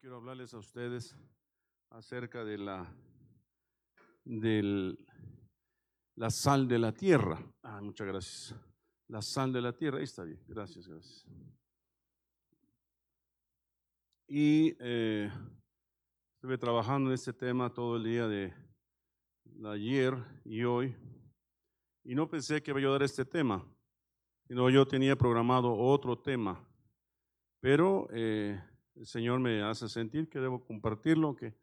quiero hablarles a ustedes acerca de la, del, la sal de la tierra. Ah, muchas gracias. La sal de la tierra, ahí está bien. Gracias, gracias. Y eh, estuve trabajando en este tema todo el día de ayer y hoy. Y no pensé que iba a dar este tema, sino yo tenía programado otro tema. Pero eh, el Señor me hace sentir que debo compartirlo, que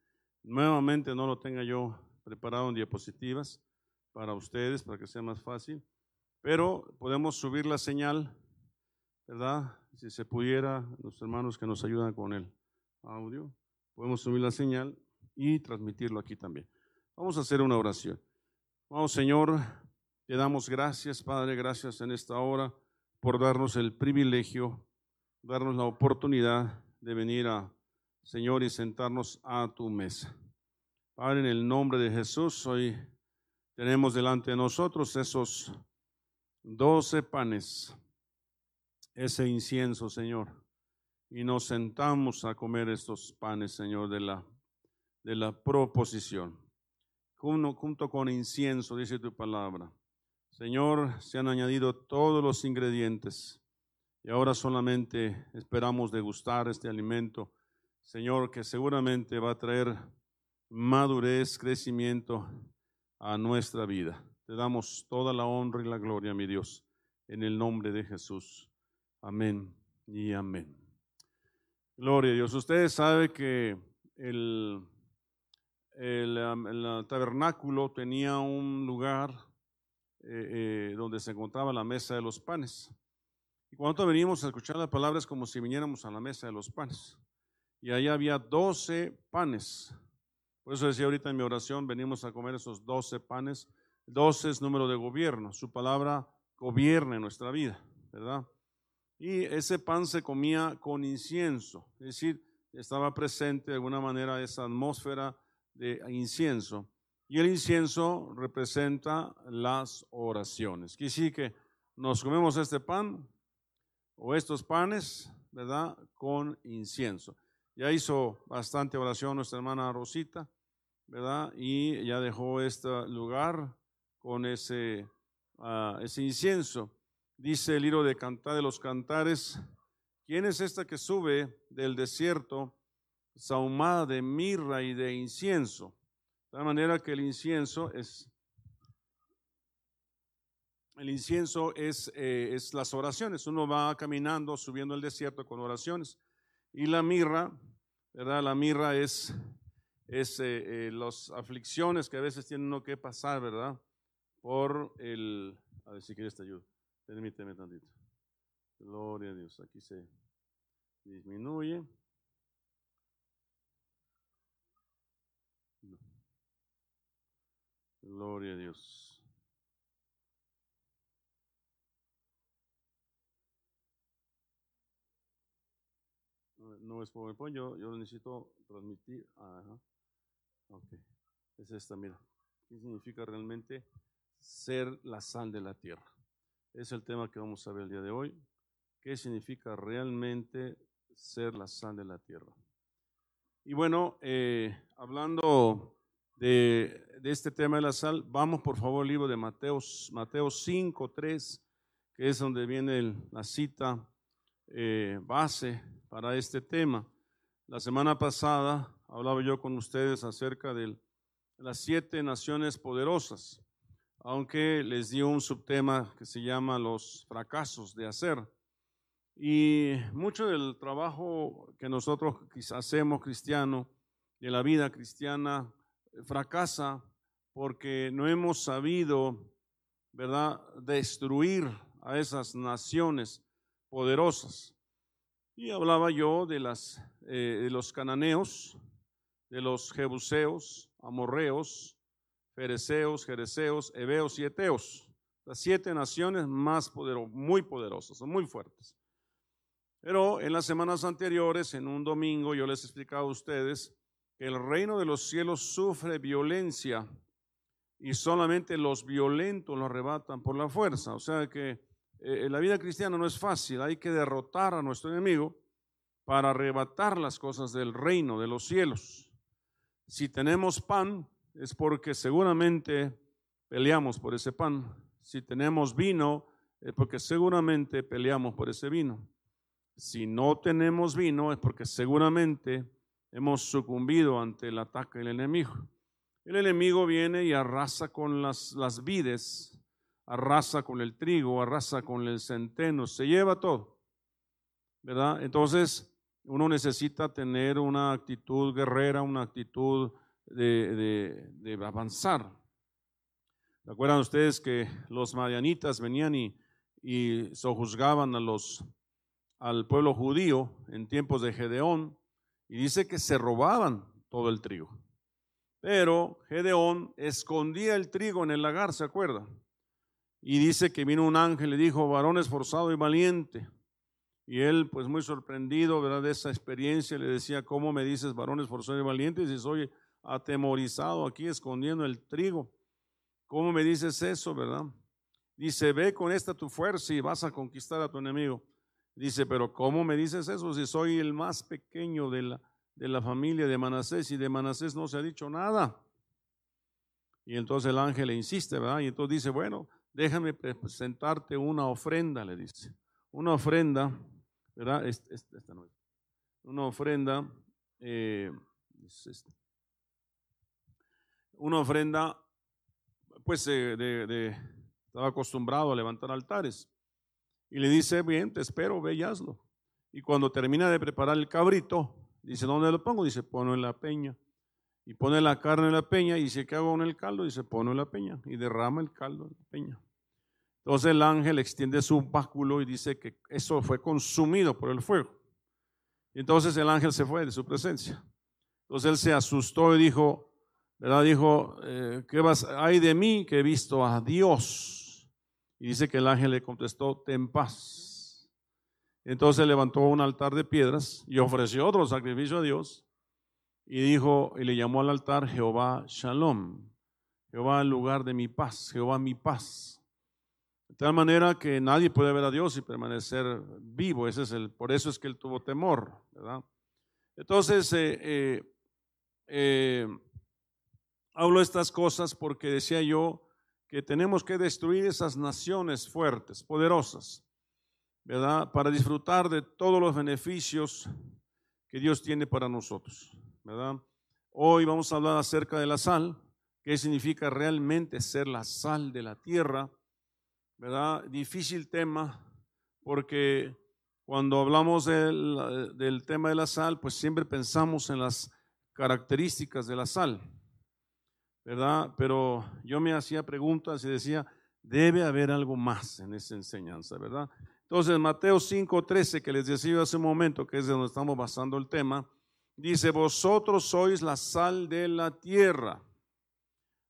nuevamente no lo tenga yo preparado en diapositivas para ustedes, para que sea más fácil. Pero podemos subir la señal, ¿verdad? Si se pudiera, los hermanos que nos ayudan con el audio, podemos subir la señal y transmitirlo aquí también. Vamos a hacer una oración. Vamos, Señor, te damos gracias, Padre, gracias en esta hora por darnos el privilegio, darnos la oportunidad de venir a, Señor, y sentarnos a tu mesa. Padre, en el nombre de Jesús, hoy tenemos delante de nosotros esos doce panes, ese incienso, Señor, y nos sentamos a comer estos panes, Señor, de la, de la proposición. Junto, junto con incienso, dice tu palabra. Señor, se han añadido todos los ingredientes y ahora solamente esperamos degustar este alimento, Señor, que seguramente va a traer madurez, crecimiento a nuestra vida. Te damos toda la honra y la gloria, mi Dios, en el nombre de Jesús. Amén y amén. Gloria a Dios. Ustedes saben que el, el, tabernáculo tenía un lugar eh, eh, donde se encontraba la mesa de los panes. Cuando venimos a escuchar la palabra es como si viniéramos a la mesa de los panes. Y ahí había doce panes. Por eso decía ahorita en mi oración, venimos a comer esos doce panes. Doce es número de gobierno. Su palabra gobierna en nuestra vida, ¿verdad? Y ese pan se comía con incienso. Es decir, estaba presente de alguna manera esa atmósfera de incienso. Y el incienso representa las oraciones. Quiere decir que nos comemos este pan o estos panes, ¿verdad? Con incienso. Ya hizo bastante oración nuestra hermana Rosita, ¿verdad? Y ya dejó este lugar con ese, uh, ese incienso. Dice el libro de Cantar de los Cantares, ¿quién es esta que sube del desierto, sahumada de mirra y de incienso? De manera que el incienso es el incienso es, eh, es, las oraciones. Uno va caminando, subiendo el desierto con oraciones. Y la mirra, ¿verdad? La mirra es, es eh, eh, las aflicciones que a veces tiene uno que pasar, ¿verdad? Por el... A ver si quieres te ayudo. Permíteme tantito. Gloria a Dios. Aquí se disminuye. Gloria a Dios. No es PowerPoint, yo, yo lo necesito transmitir. Ajá. Ok. Es esta, mira. ¿Qué significa realmente ser la sal de la tierra? Es el tema que vamos a ver el día de hoy. ¿Qué significa realmente ser la sal de la tierra? Y bueno, eh, hablando de, este tema de la sal, vamos por favor al libro de Mateo, Mateo 5, 3, que es donde viene la cita eh, base para este tema. La semana pasada hablaba yo con ustedes acerca de las siete naciones poderosas, aunque les di un subtema que se llama los fracasos de hacer. Y mucho del trabajo que nosotros hacemos cristiano, de la vida cristiana, fracasa porque no hemos sabido, ¿verdad?, destruir a esas naciones poderosas. Y hablaba yo de, las, eh, de los cananeos, de los jebuseos, amorreos, fereceos, jereceos, heveos y eteos. Las siete naciones más poderosas, muy poderosas, muy fuertes. Pero en las semanas anteriores, en un domingo, yo les explicaba a ustedes el reino de los cielos sufre violencia y solamente los violentos lo arrebatan por la fuerza. O sea que eh, la vida cristiana no es fácil, hay que derrotar a nuestro enemigo, para arrebatar las cosas del reino, de los cielos. Si tenemos pan, es porque seguramente peleamos por ese pan. Si tenemos vino, es porque seguramente peleamos por ese vino. Si no tenemos vino, es porque seguramente hemos sucumbido ante el ataque del enemigo. El enemigo viene y arrasa con las, las vides, arrasa con el trigo, arrasa con el centeno, se lleva todo. ¿Verdad? Entonces, uno necesita tener una actitud guerrera, una actitud de, avanzar. ¿Se acuerdan ustedes que los madianitas venían y, y sojuzgaban a los, al pueblo judío en tiempos de Gedeón? Y dice que se robaban todo el trigo. Pero Gedeón escondía el trigo en el lagar, ¿se acuerda? Y dice que vino un ángel y le dijo, varón esforzado y valiente. Y él, pues muy sorprendido, ¿verdad? De esa experiencia, le decía, ¿cómo me dices varón esforzado y valiente? Y si soy atemorizado aquí escondiendo el trigo. ¿Cómo me dices eso, verdad? Dice, ve con esta tu fuerza y vas a conquistar a tu enemigo. Dice, pero ¿cómo me dices eso si soy el más pequeño de la, de la familia de Manasés y de Manasés no se ha dicho nada? Y entonces el ángel le insiste, ¿verdad? Y entonces dice, bueno, déjame presentarte una ofrenda, le dice. Una ofrenda, ¿verdad? Esta, no es. Una ofrenda, eh, es una ofrenda, pues de, estaba acostumbrado a levantar altares. Y le dice, bien, te espero, ve y hazlo. Y cuando termina de preparar el cabrito, dice, ¿dónde lo pongo? Dice, ponlo en la peña. Y pone la carne en la peña y dice, ¿qué hago con el caldo? Dice, ponlo en la peña. Y derrama el caldo en la peña. Entonces el ángel extiende su báculo y dice que eso fue consumido por el fuego. Entonces el ángel se fue de su presencia. Entonces él se asustó y dijo, ¿verdad? Dijo, eh, ¿qué vas? Hay de mí que he visto a Dios. Y dice que el ángel le contestó, ten paz. Entonces levantó un altar de piedras y ofreció otro sacrificio a Dios. Y dijo, y le llamó al altar Jehová Shalom. Jehová el lugar de mi paz, Jehová mi paz. De tal manera que nadie puede ver a Dios y permanecer vivo. Ese es el, por eso es que él tuvo temor, ¿verdad? Entonces, eh, eh, eh Hablo estas cosas porque decía yo que tenemos que destruir esas naciones fuertes, poderosas, ¿verdad? Para disfrutar de todos los beneficios que Dios tiene para nosotros, ¿verdad? Hoy vamos a hablar acerca de la sal, qué significa realmente ser la sal de la tierra, ¿verdad? Difícil tema porque cuando hablamos del, del tema de la sal, pues siempre pensamos en las características de la sal. ¿verdad? Pero yo me hacía preguntas y decía, debe haber algo más en esa enseñanza, ¿verdad? Entonces, Mateo 5:13, que les decía hace un momento, que es de donde estamos basando el tema, dice, vosotros sois la sal de la tierra.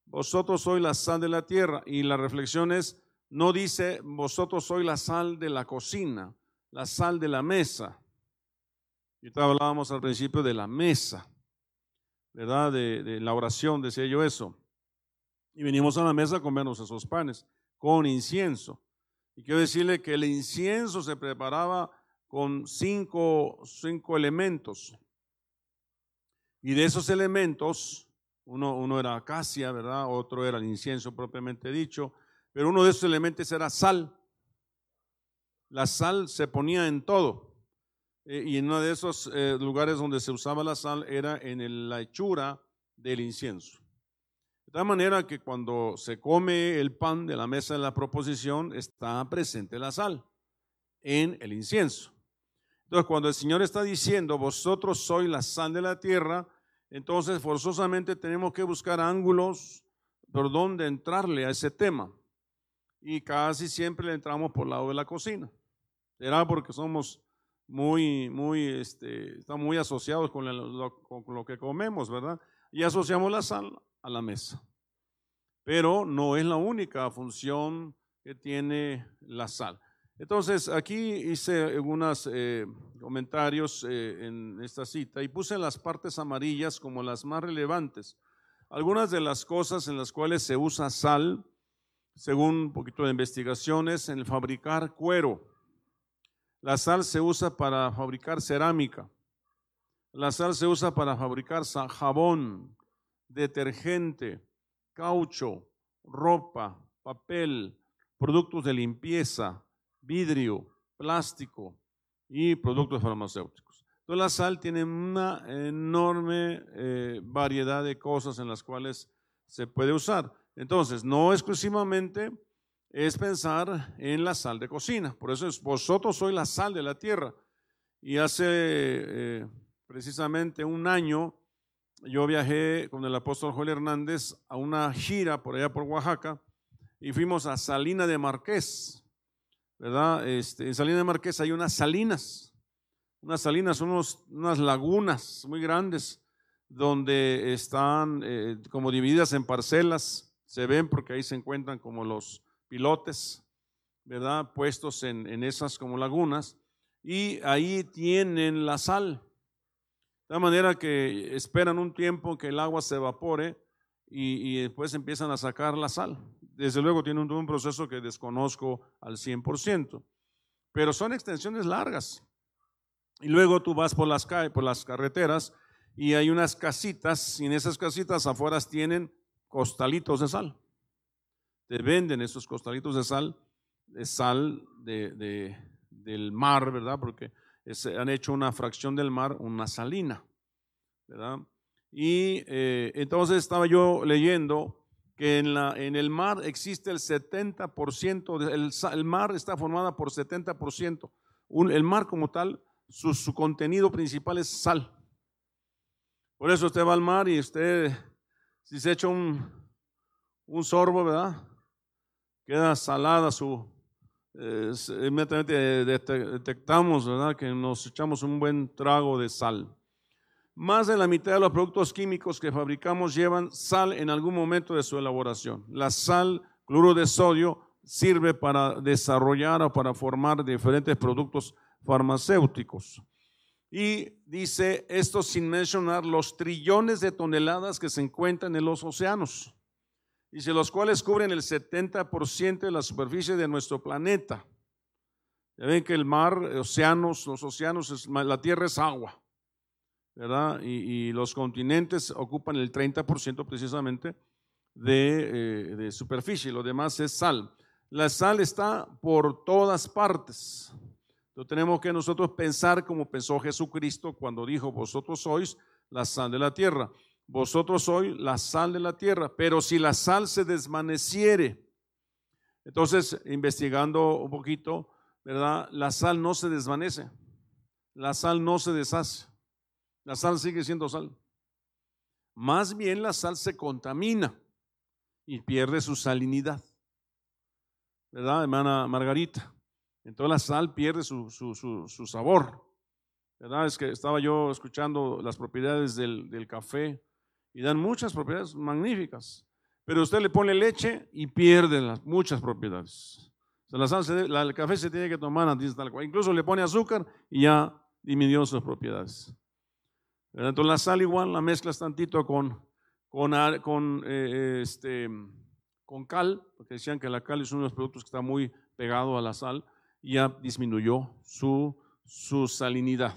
Vosotros sois la sal de la tierra. Y la reflexión es, no dice, vosotros sois la sal de la cocina, la sal de la mesa. Y hablábamos al principio de la mesa. ¿verdad? De, la oración, decía yo eso. Y venimos a la mesa a comernos esos panes con incienso. Y quiero decirle que el incienso se preparaba con cinco, cinco elementos. Y de esos elementos, uno, uno era acacia, ¿verdad? Otro era el incienso propiamente dicho, pero uno de esos elementos era sal. La sal se ponía en todo. Eh, y en uno de esos eh, lugares donde se usaba la sal era en la hechura del incienso. De tal manera que cuando se come el pan de la mesa de la proposición está presente la sal en el incienso. Entonces, cuando el Señor está diciendo, vosotros sois la sal de la tierra, entonces forzosamente tenemos que buscar ángulos por donde entrarle a ese tema. Y casi siempre le entramos por el lado de la cocina. Será porque somos muy, muy, este, están muy asociados con lo, con lo que comemos, ¿verdad? Y asociamos la sal a la mesa. Pero no es la única función que tiene la sal. Entonces, aquí hice algunos eh, comentarios eh, en esta cita y puse las partes amarillas como las más relevantes. Algunas de las cosas en las cuales se usa sal, según un poquito de investigaciones, en el fabricar cuero. La sal se usa para fabricar cerámica. La sal se usa para fabricar jabón, detergente, caucho, ropa, papel, productos de limpieza, vidrio, plástico y productos farmacéuticos. Entonces la sal tiene una enorme eh, variedad de cosas en las cuales se puede usar. Entonces, no exclusivamente es pensar en la sal de cocina. Por eso es, vosotros sois la sal de la tierra. Y hace eh, precisamente un año yo viajé con el apóstol Joel Hernández a una gira por allá por Oaxaca y fuimos a Salina de Marqués, ¿verdad? Este, en Salina de Marqués hay unas salinas, unas salinas, unos, unas lagunas muy grandes donde están eh, como divididas en parcelas, se ven porque ahí se encuentran como los pilotes, ¿verdad? Puestos en, en esas como lagunas y ahí tienen la sal. De manera que esperan un tiempo que el agua se evapore y, después empiezan a sacar la sal. Desde luego tiene un, un proceso que desconozco al 100%, pero son extensiones largas. Y luego tú vas por las, por las carreteras y hay unas casitas y en esas casitas afuera tienen costalitos de sal. Te venden esos costalitos de sal, de sal de, del mar, ¿verdad? Porque han hecho una fracción del mar, una salina, ¿verdad? Y eh, entonces estaba yo leyendo que en, la, en el mar existe el 70%, el, mar está formado por 70%. el mar como tal, su, su, contenido principal es sal. Por eso usted va al mar y usted, si se echa un, un sorbo, ¿verdad? Queda salada su... Eh, inmediatamente detectamos, ¿verdad? Que nos echamos un buen trago de sal. Más de la mitad de los productos químicos que fabricamos llevan sal en algún momento de su elaboración. La sal, cloro de sodio, sirve para desarrollar o para formar diferentes productos farmacéuticos. Y dice esto sin mencionar los trillones de toneladas que se encuentran en los océanos. Dice, los cuales cubren el 70% de la superficie de nuestro planeta. Ya ven que el mar, océanos, los océanos, la tierra es agua. ¿verdad? Y, los continentes ocupan el 30% precisamente de, eh, de, superficie, lo demás es sal. La sal está por todas partes. Entonces tenemos que nosotros pensar como pensó Jesucristo cuando dijo, vosotros sois la sal de la tierra. Vosotros sois la sal de la tierra, pero si la sal se desvaneciere, entonces investigando un poquito, ¿verdad? La sal no se desvanece, la sal no se deshace. La sal sigue siendo sal. Más bien la sal se contamina y pierde su salinidad. ¿Verdad, hermana Margarita? Entonces la sal pierde su, su, sabor. ¿Verdad? Es que estaba yo escuchando las propiedades del, café y dan muchas propiedades magníficas. Pero usted le pone leche y pierde las, muchas propiedades. O la sal el café se tiene que tomar antes tal cual. Incluso le pone azúcar y ya disminuyó sus propiedades. Entonces la sal igual la mezclas tantito con, con, con, eh, este, con cal, porque decían que la cal es uno de los productos que está muy pegado a la sal, ya disminuyó su, su salinidad.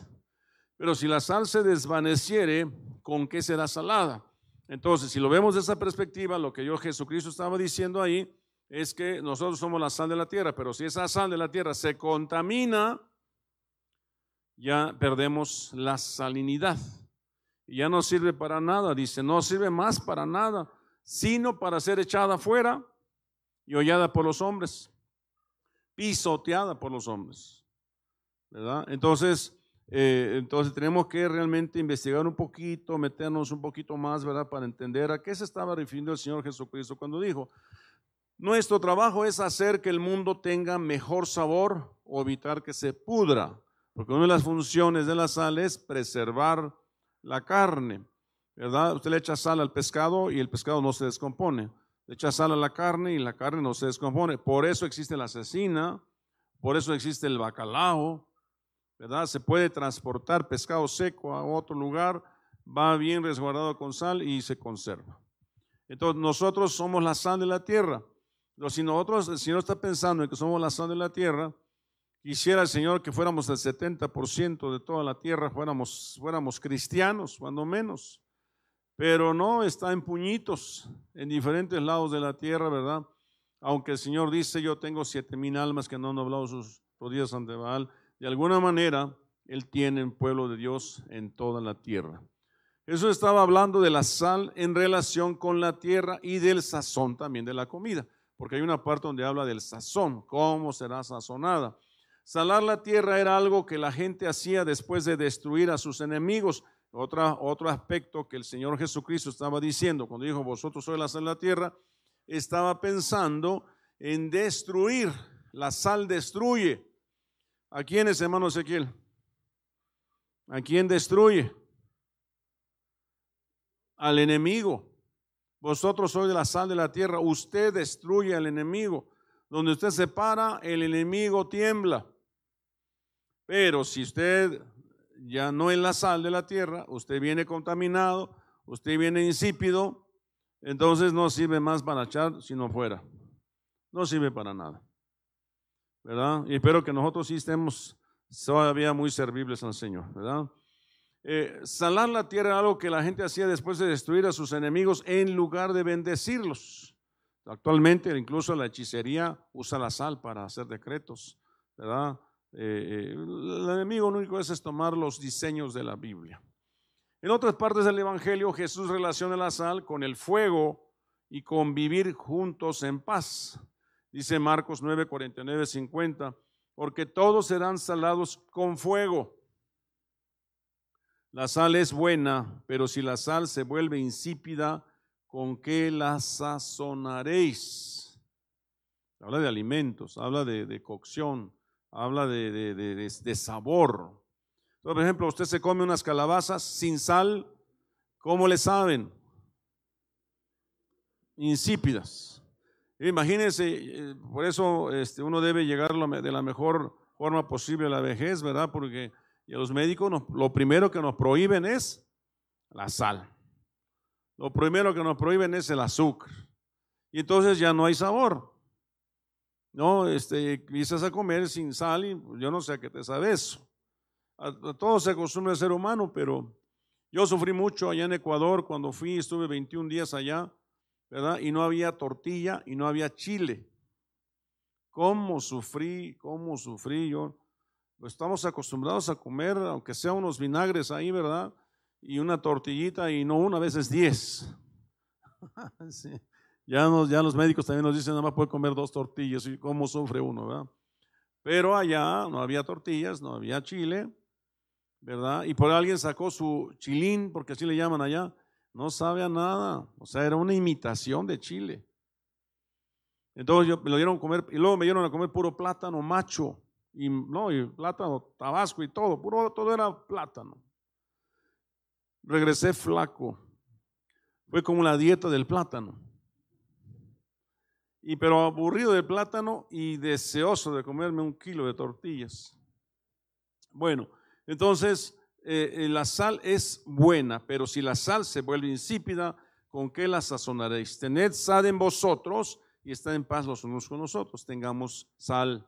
Pero si la sal se desvaneciere, ¿con qué será salada? Entonces, si lo vemos de esa perspectiva, lo que yo Jesucristo estaba diciendo ahí es que nosotros somos la sal de la tierra, pero si esa sal de la tierra se contamina, ya perdemos la salinidad y ya no sirve para nada. Dice, no sirve más para nada, sino para ser echada afuera y hollada por los hombres, pisoteada por los hombres. ¿Verdad? Entonces, eh, entonces tenemos que realmente investigar un poquito, meternos un poquito más, ¿verdad? Para entender a qué se estaba refiriendo el Señor Jesucristo cuando dijo, nuestro trabajo es hacer que el mundo tenga mejor sabor o evitar que se pudra, porque una de las funciones de la sal es preservar la carne, ¿verdad? Usted le echa sal al pescado y el pescado no se descompone. Echa sal a la carne y la carne no se descompone. Por eso existe la cecina, por eso existe el bacalao, ¿verdad? Se puede transportar pescado seco a otro lugar, va bien resguardado con sal y se conserva. Entonces nosotros somos la sal de la tierra. Pero si nosotros, si no está pensando en que somos la sal de la tierra, Quisiera el Señor que fuéramos el 70% de toda la tierra, fuéramos, fuéramos cristianos, cuando menos. Pero no, está en puñitos, en diferentes lados de la tierra, ¿verdad? Aunque el Señor dice, yo tengo siete mil almas que no han doblado sus rodillas ante Baal, de alguna manera Él tiene un pueblo de Dios en toda la tierra. Eso estaba hablando de la sal en relación con la tierra y del sazón también de la comida, porque hay una parte donde habla del sazón, cómo será sazonada. Salar la tierra era algo que la gente hacía después de destruir a sus enemigos. Otra, otro aspecto que el Señor Jesucristo estaba diciendo cuando dijo, vosotros sois la sal de la tierra, estaba pensando en destruir. La sal destruye. ¿A quiénes, hermano Ezequiel? ¿A quién destruye? Al enemigo. Vosotros sois la sal de la tierra. Usted destruye al enemigo. Donde usted se para, el enemigo tiembla. Pero si usted ya no es la sal de la tierra, usted viene contaminado, usted viene insípido, entonces no sirve más para echar sino fuera. No sirve para nada. ¿Verdad? Y espero que nosotros sí estemos todavía muy servibles al Señor, ¿verdad? Eh, salar la tierra era algo que la gente hacía después de destruir a sus enemigos en lugar de bendecirlos. Actualmente incluso la hechicería usa la sal para hacer decretos, ¿verdad? Eh, eh, el enemigo único es, es tomar los diseños de la Biblia. En otras partes del Evangelio Jesús relaciona la sal con el fuego y con vivir juntos en paz. Dice Marcos 9, 49, 50, porque todos serán salados con fuego. La sal es buena, pero si la sal se vuelve insípida, ¿con qué la sazonaréis? Habla de alimentos, habla de cocción habla de, sabor. por ejemplo, usted se come unas calabazas sin sal, ¿cómo le saben? Insípidas. Imagínense, eh, por eso este, uno debe llegar de la mejor forma posible a la vejez, ¿verdad? Porque los médicos lo primero que nos prohíben es la sal. Lo primero que nos prohíben es el azúcar. Y entonces ya no hay sabor. No, este, empiezas a comer sin sal y yo no sé a qué te sabe eso. A, todo se acostumbra el ser humano, pero yo sufrí mucho allá en Ecuador cuando fui, estuve 21 días allá, ¿verdad? Y no había tortilla y no había chile. ¿Cómo sufrí? ¿Cómo sufrí yo? Pues estamos acostumbrados a comer, aunque sea unos vinagres ahí, ¿verdad? Y una tortillita y no una, a veces diez. sí. Ya, ya los médicos también nos dicen, nada más puede comer dos tortillas y cómo sufre uno, ¿verdad? Pero allá no había tortillas, no había chile, ¿verdad? Y por alguien sacó su chilín, porque así le llaman allá, no sabe a nada, o sea, era una imitación de chile. Entonces yo, me lo dieron a comer, y luego me dieron a comer puro plátano macho, y no, y plátano tabasco y todo, puro, todo era plátano. Regresé flaco, fue como la dieta del plátano y pero aburrido de plátano y deseoso de comerme un kilo de tortillas. Bueno, entonces eh, eh, la sal es buena, pero si la sal se vuelve insípida, ¿con qué la sazonaréis? Tened sal en vosotros y está en paz los unos con nosotros. Tengamos sal.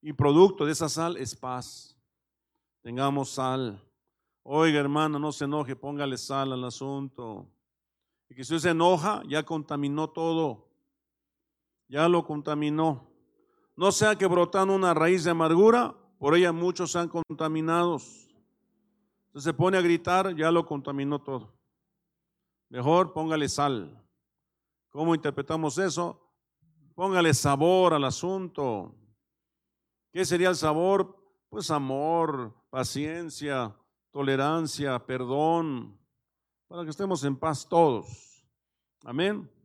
Y producto de esa sal es paz. Tengamos sal. Oiga, hermano, no se enoje, póngale sal al asunto. Y que si usted se enoja, ya contaminó todo ya lo contaminó. No sea que brotando una raíz de amargura, por ella muchos sean contaminados. Entonces se pone a gritar, ya lo contaminó todo. Mejor póngale sal. ¿Cómo interpretamos eso? Póngale sabor al asunto. ¿Qué sería el sabor? Pues amor, paciencia, tolerancia, perdón, para que estemos en paz todos. Amén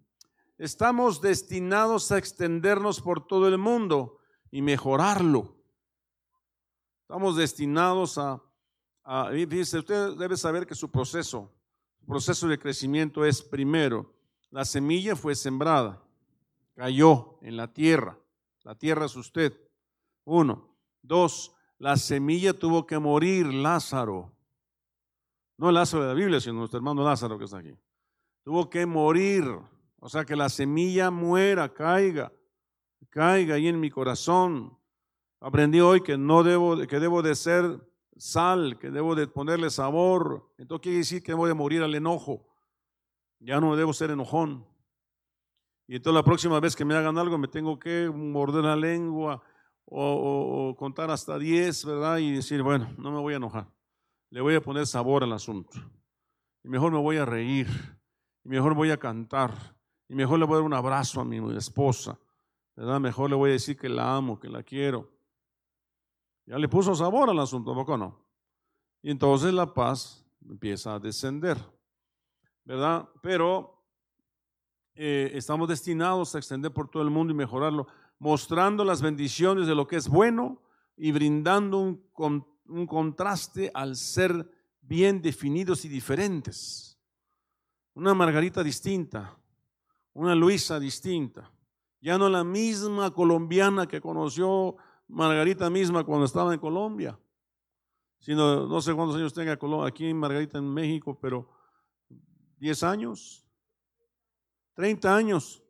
estamos destinados a extendernos por todo el mundo y mejorarlo. Estamos destinados a, dice, usted debe saber que su proceso, su proceso de crecimiento es primero, la semilla fue sembrada, cayó en la tierra, la tierra es usted. Uno. Dos, la semilla tuvo que morir, Lázaro. No Lázaro de la Biblia, sino nuestro hermano Lázaro que está aquí. Tuvo que morir. O sea, que la semilla muera, caiga, caiga ahí en mi corazón. Aprendí hoy que no debo, que debo de ser sal, que debo de ponerle sabor. Entonces quiere decir que debo de morir al enojo. Ya no debo ser enojón. Y entonces la próxima vez que me hagan algo me tengo que morder la lengua o, contar hasta 10, ¿verdad? Y decir, bueno, no me voy a enojar. Le voy a poner sabor al asunto. Y mejor me voy a reír. Mejor voy a cantar. Y mejor le voy a dar un abrazo a mi esposa. ¿Verdad? Mejor le voy a decir que la amo, que la quiero. Ya le puso sabor al asunto, ¿poco no? Y entonces la paz empieza a descender. ¿Verdad? Pero eh, estamos destinados a extender por todo el mundo y mejorarlo, mostrando las bendiciones de lo que es bueno y brindando un, un contraste al ser bien definidos y diferentes. Una Margarita distinta, una Luisa distinta, ya no la misma colombiana que conoció Margarita misma cuando estaba en Colombia, sino no sé cuántos años tenga aquí en Margarita en México, pero 10 años, 30 años,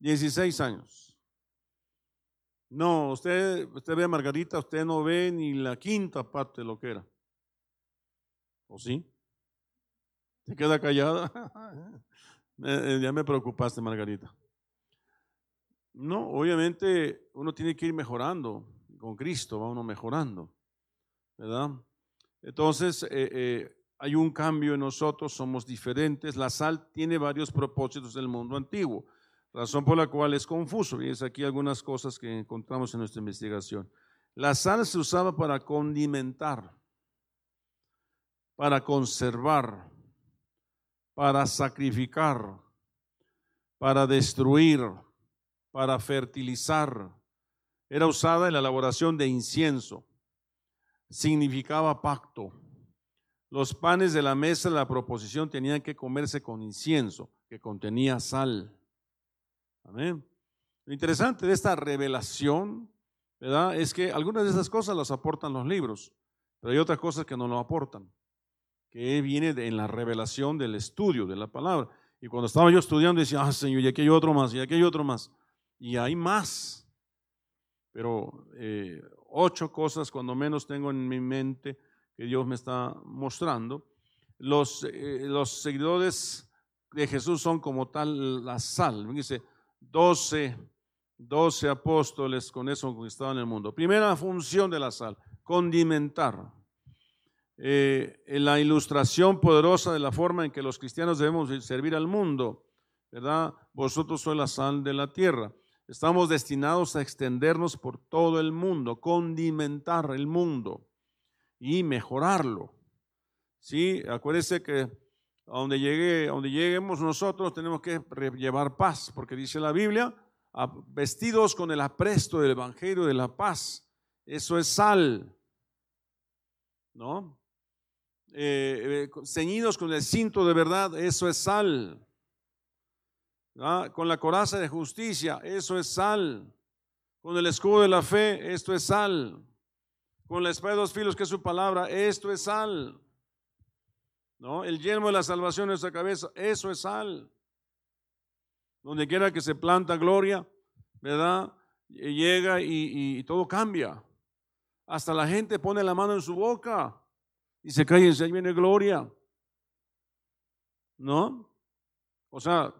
16 años. No, usted, usted ve a Margarita, usted no ve ni la quinta parte de lo que era. ¿O sí? ¿Se queda callada? Eh, ya me preocupaste, Margarita. No, obviamente uno tiene que ir mejorando. Con Cristo va uno mejorando. ¿Verdad? Entonces, eh, eh, hay un cambio en nosotros, somos diferentes. La sal tiene varios propósitos del mundo antiguo, razón por la cual es confuso. Y es aquí algunas cosas que encontramos en nuestra investigación. La sal se usaba para condimentar, para conservar, para sacrificar, para destruir, para fertilizar. Era usada en la elaboración de incienso. Significaba pacto los panes de la mesa de la proposición tenían que comerse con incienso, que contenía sal. Amén. Lo interesante de esta revelación, ¿verdad? Es que algunas de esas cosas las aportan los libros, pero hay otras cosas que no lo aportan, que viene en la revelación del estudio de la palabra. Y cuando estaba yo estudiando decía, ah, Señor, y aquí hay otro más, y aquí hay otro más. Y hay más. Pero eh, ocho cosas cuando menos tengo en mi mente que Dios me está mostrando. Los, eh, los seguidores de Jesús son como tal la sal. Dice, 12, 12 apóstoles con eso conquistaban el mundo. Primera función de la sal, condimentar. Eh, la ilustración poderosa de la forma en que los cristianos debemos servir al mundo, ¿verdad? Vosotros sois la sal de la tierra. Estamos destinados a extendernos por todo el mundo, condimentar el mundo y mejorarlo. Sí, acuérdese que a donde, llegue, donde lleguemos nosotros tenemos que llevar paz, porque dice la Biblia, vestidos con el apresto del Evangelio de la paz. Eso es sal, ¿no? Eh, eh, ceñidos con el cinto de verdad, eso es sal. Con la coraza de justicia, eso es sal. Con el escudo de la fe, esto es sal con la espada de dos filos que es su palabra, esto es sal. ¿No? El yelmo de la salvación en nuestra cabeza, eso es sal. Donde quiera que se planta gloria, ¿verdad? Llega y, todo cambia. Hasta la gente pone la mano en su boca se cállense, ahí viene gloria. ¿No? O sea,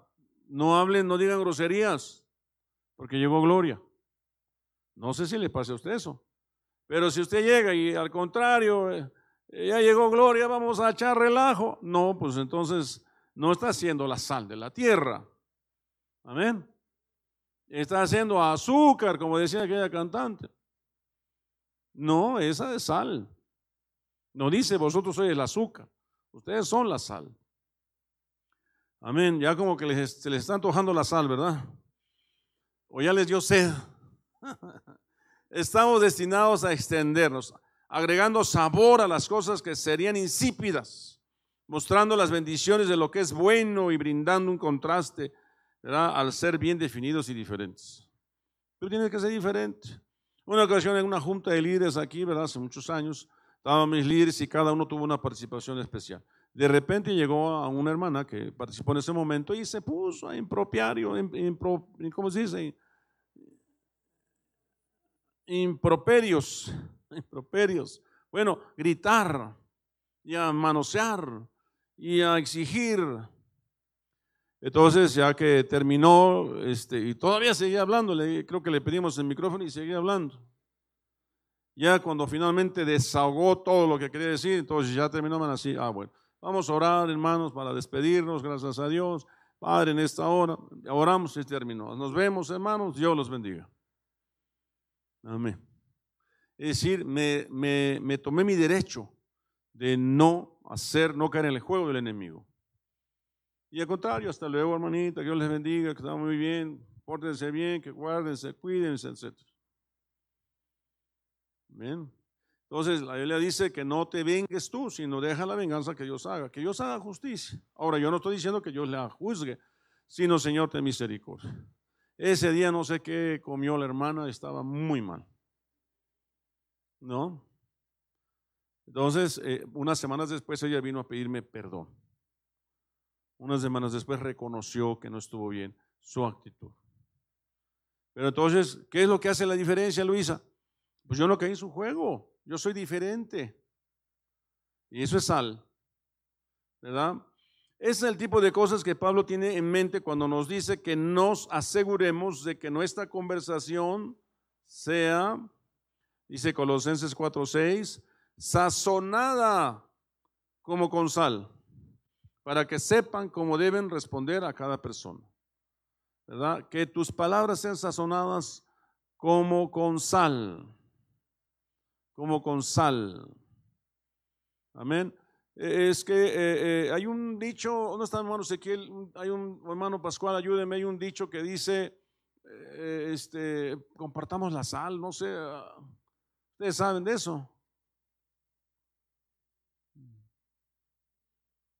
no hablen, no digan groserías, porque llegó gloria. No sé si le pase a usted eso. Pero si usted llega y al contrario, eh, ya llegó gloria, vamos a echar relajo. No, pues entonces no está haciendo la sal de la tierra. Amén. Está haciendo azúcar, como decía aquella cantante. No, esa es sal. No dice vosotros sois el azúcar. Ustedes son la sal. Amén. Ya como que se les está antojando la sal, ¿verdad? O ya les dio sed. estamos destinados a extendernos, agregando sabor a las cosas que serían insípidas, mostrando las bendiciones de lo que es bueno y brindando un contraste al ser bien definidos y diferentes. Tú tienes que ser diferente. Una ocasión en una junta de líderes aquí, ¿verdad? Hace muchos años, estaban mis líderes y cada uno tuvo una participación especial. De repente llegó a una hermana que participó en ese momento y se puso a impropiario, ¿cómo se dice? improperios, improperios. Bueno, gritar y a manosear y a exigir. Entonces, ya que terminó, este, y todavía seguía hablando, creo que le pedimos el micrófono y seguía hablando. Ya cuando finalmente desahogó todo lo que quería decir, entonces ya terminó así, ah, bueno, vamos a orar, hermanos, para despedirnos, gracias a Dios. Padre, en esta hora, oramos y terminó. Nos vemos, hermanos, Dios los bendiga. Amén. Es decir, me, me, me tomé mi derecho de no hacer, no caer en el juego del enemigo. Y al contrario, hasta luego, hermanita, que Dios les bendiga, que están muy bien, pórtense bien, que guárdense, cuídense, etc. Entonces, la Biblia dice que no te vengues tú, sino deja la venganza que Dios haga, que Dios haga justicia. Ahora, yo no estoy diciendo que Dios la juzgue, sino Señor, ten misericordia. Ese día no sé qué comió la hermana, estaba muy mal. ¿No? Entonces, eh, unas semanas después ella vino a pedirme perdón. Unas semanas después reconoció que no estuvo bien su actitud. Pero entonces, ¿qué es lo que hace la diferencia, Luisa? Pues yo no caí en su juego, yo soy diferente. Y eso es sal, ¿verdad? Ese es el tipo de cosas que Pablo tiene en mente cuando nos dice que nos aseguremos de que nuestra conversación sea, dice Colosenses 4:6, sazonada como con sal para que sepan cómo deben responder a cada persona. ¿Verdad? Que tus palabras sean sazonadas como con sal, como con sal. Amén. Es que eh, eh, hay un dicho, ¿dónde está hermano Ezequiel? Hay un hermano Pascual, ayúdeme, hay un dicho que dice, eh, este, compartamos la sal, no sé, ah, ustedes saben de eso.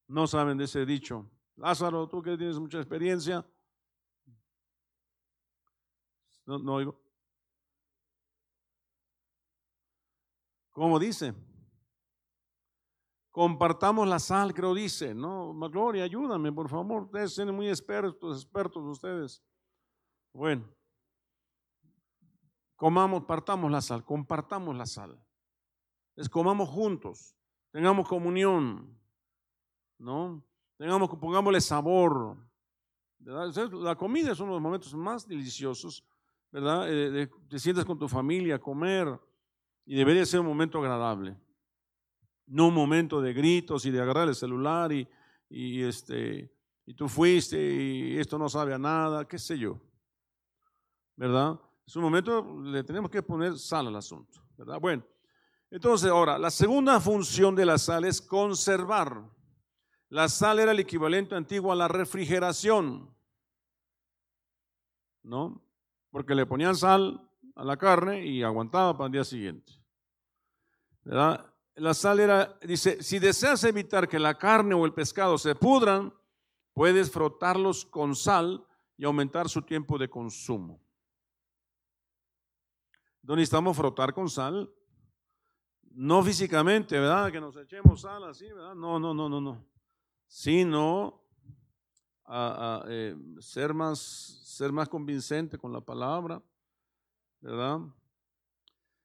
no saben de ese dicho. Lázaro, tú que tienes mucha experiencia. No, no oigo. ¿Cómo dice? Compartamos la sal, creo dice, ¿no? Gloria, ayúdame, por favor. Ustedes son muy expertos, expertos ustedes. Bueno, comamos, partamos la sal, compartamos la sal. Es comamos juntos, tengamos comunión. ¿no? Tengamos, pongámosle sabor. La comida es uno de los momentos más deliciosos, ¿verdad? Eh, te sientas con tu familia a comer y debería ser un momento agradable. No un momento de gritos y de agarrar el celular y, y, este, y tú fuiste y esto no sabe a nada, qué sé yo. ¿Verdad? Es un momento, le tenemos que poner sal al asunto, ¿verdad? Bueno, entonces ahora, la segunda función de la sal es conservar. La sal era el equivalente antiguo a la refrigeración, ¿no? Porque le ponían sal la carne y aguantaba para el día siguiente. ¿verdad? La sal era, dice, si deseas evitar que la carne o el pescado se pudran, puedes frotarlos con sal y aumentar su tiempo de consumo. ¿Dónde necesitamos frotar con sal? No físicamente, ¿verdad? Que nos echemos sal así, ¿verdad? No, no, no, no, no sino a, eh, ser, más, ser más convincente con la palabra, ¿verdad?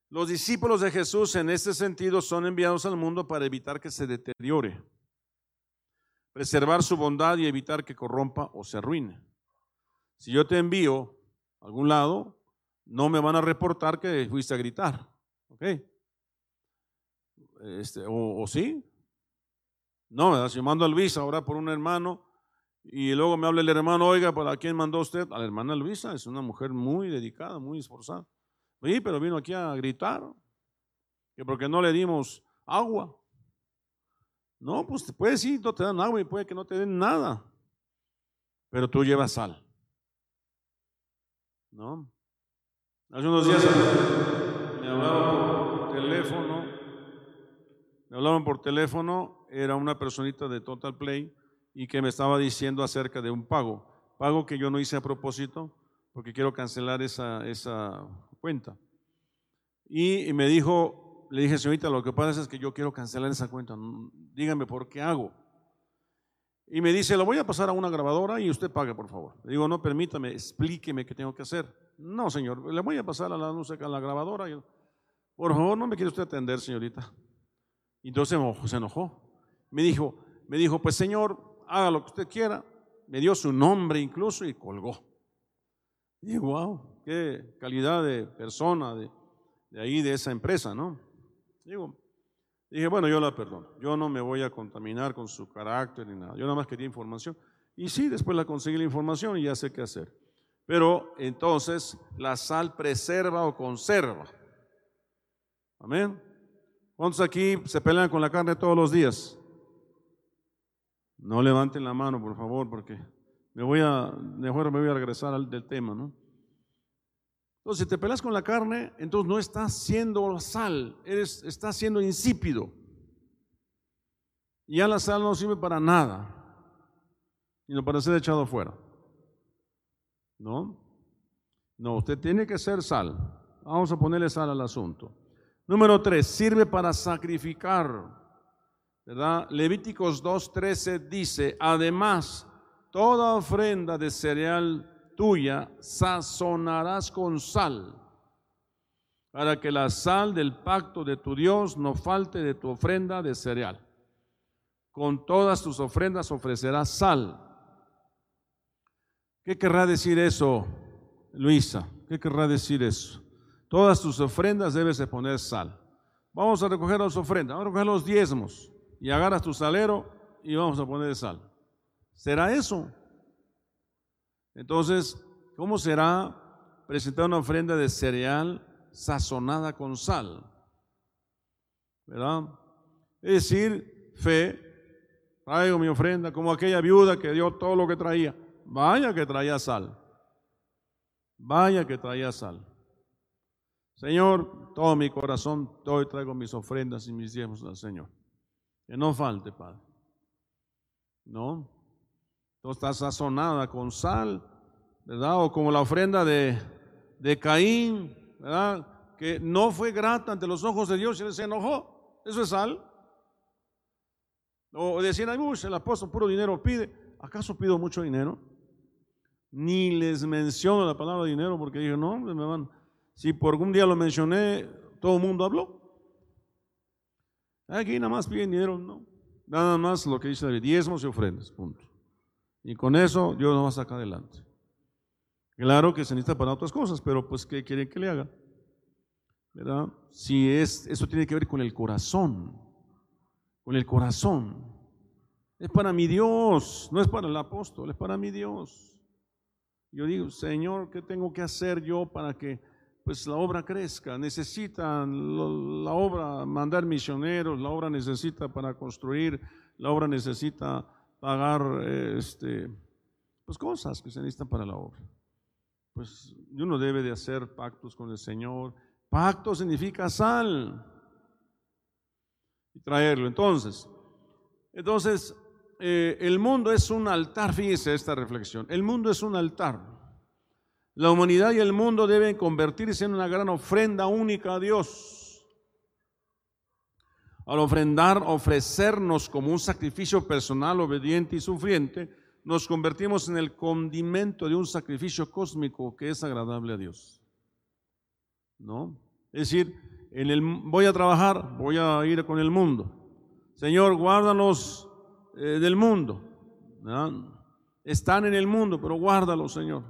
Los discípulos de Jesús en este sentido son enviados al mundo para evitar que se deteriore, preservar su bondad y evitar que corrompa o se arruine. Si yo te envío a algún lado, no me van a reportar que fuiste a gritar, ¿ok? Este, o, o sí, no, si mando a Luisa ahora por un hermano y luego me habla el hermano, oiga, ¿para quién mandó usted? A la hermana Luisa, es una mujer muy dedicada, muy esforzada. Sí, pero vino aquí a gritar, que porque no le dimos agua. No, pues puede sí, no te dan agua y puede que no te den nada, pero tú llevas sal. ¿No? Hace unos días me hablaron por teléfono, me hablaron por teléfono era una personita de Total Play y que me estaba diciendo acerca de un pago, pago que yo no hice a propósito porque quiero cancelar esa, esa cuenta. Y, me dijo, le dije, señorita, lo que pasa es que yo quiero cancelar esa cuenta, dígame por qué hago. Y me dice, lo voy a pasar a una grabadora y usted pague, por favor. Le digo, no, permítame, explíqueme qué tengo que hacer. No, señor, le voy a pasar a la, a la grabadora. por favor, no me quiere usted atender, señorita. Entonces se enojó. Me dijo, me dijo, pues señor, haga lo que usted quiera. Me dio su nombre incluso y colgó. Y wow, qué calidad de persona de, de ahí, de esa empresa, ¿no? Digo, Dije, bueno, yo la perdono. Yo no me voy a contaminar con su carácter ni nada. Yo nada más quería información. Y sí, después la conseguí la información y ya sé qué hacer. Pero entonces la sal preserva o conserva. Amén. ¿Cuántos aquí se pelean con la carne todos los días? No levanten la mano, por favor, porque me voy a, me voy a regresar al del tema, ¿no? Entonces, si te peleas con la carne, entonces no estás siendo sal, eres, estás siendo insípido. Y ya la sal no sirve para nada, sino para ser echado fuera. ¿No? No, usted tiene que ser sal. Vamos a ponerle sal al asunto. Número tres, sirve para sacrificar. ¿Verdad? Levíticos 2.13 dice, además, toda ofrenda de cereal tuya sazonarás con sal, para que la sal del pacto de tu Dios no falte de tu ofrenda de cereal. Con todas tus ofrendas ofrecerás sal. ¿Qué querrá decir eso, Luisa? ¿Qué querrá decir eso? Todas tus ofrendas debes de poner sal. Vamos a recoger las ofrendas, vamos a recoger los diezmos y agarras tu salero y vamos a poner sal. ¿Será eso? Entonces, ¿cómo será presentar una ofrenda de cereal sazonada con sal? ¿Verdad? Es decir, fe, traigo mi ofrenda, como aquella viuda que dio todo lo que traía. Vaya que traía sal. Vaya que traía sal. Señor, todo mi corazón, hoy traigo mis ofrendas y mis diezmos al Señor. Que no falte, Padre. ¿No? está sazonada con sal, ¿verdad? O como la ofrenda de, de Caín, ¿verdad? Que no fue grata ante los ojos de Dios y se enojó. Eso es sal. O decían, ay, el apóstol puro dinero pide. ¿Acaso pido mucho dinero? Ni les menciono la palabra dinero porque dije, no, me van. Si por algún día lo mencioné, todo el mundo habló. Aquí nada más piden dinero, no. Nada más lo que dice David, diezmos y ofrendas, punto. Y con eso Dios nos va a sacar adelante. Claro que se necesita para otras cosas, pero pues ¿qué quieren que le haga? ¿Verdad? Si es, eso tiene que ver con el corazón, con el corazón. Es para mi Dios, no es para el apóstol, es para mi Dios. Yo digo, Señor, ¿qué tengo que hacer yo para que pues la obra crezca? Necesitan la obra mandar misioneros, la obra necesita para construir, la obra necesita pagar este, pues cosas que se necesitan para la obra. Pues uno debe de hacer pactos con el Señor. Pacto significa sal. Y traerlo. Entonces, entonces eh, el mundo es un altar, fíjese esta reflexión. El mundo es un altar. La humanidad y el mundo deben convertirse en una gran ofrenda única a Dios al ofrendar, ofrecernos como un sacrificio personal, obediente y sufriente, nos convertimos en el condimento de un sacrificio cósmico que es agradable a Dios. ¿No? Es decir, en el, voy a trabajar, voy a ir con el mundo. Señor, guárdanos eh, del mundo. Están en el mundo, pero guárdalos, Señor.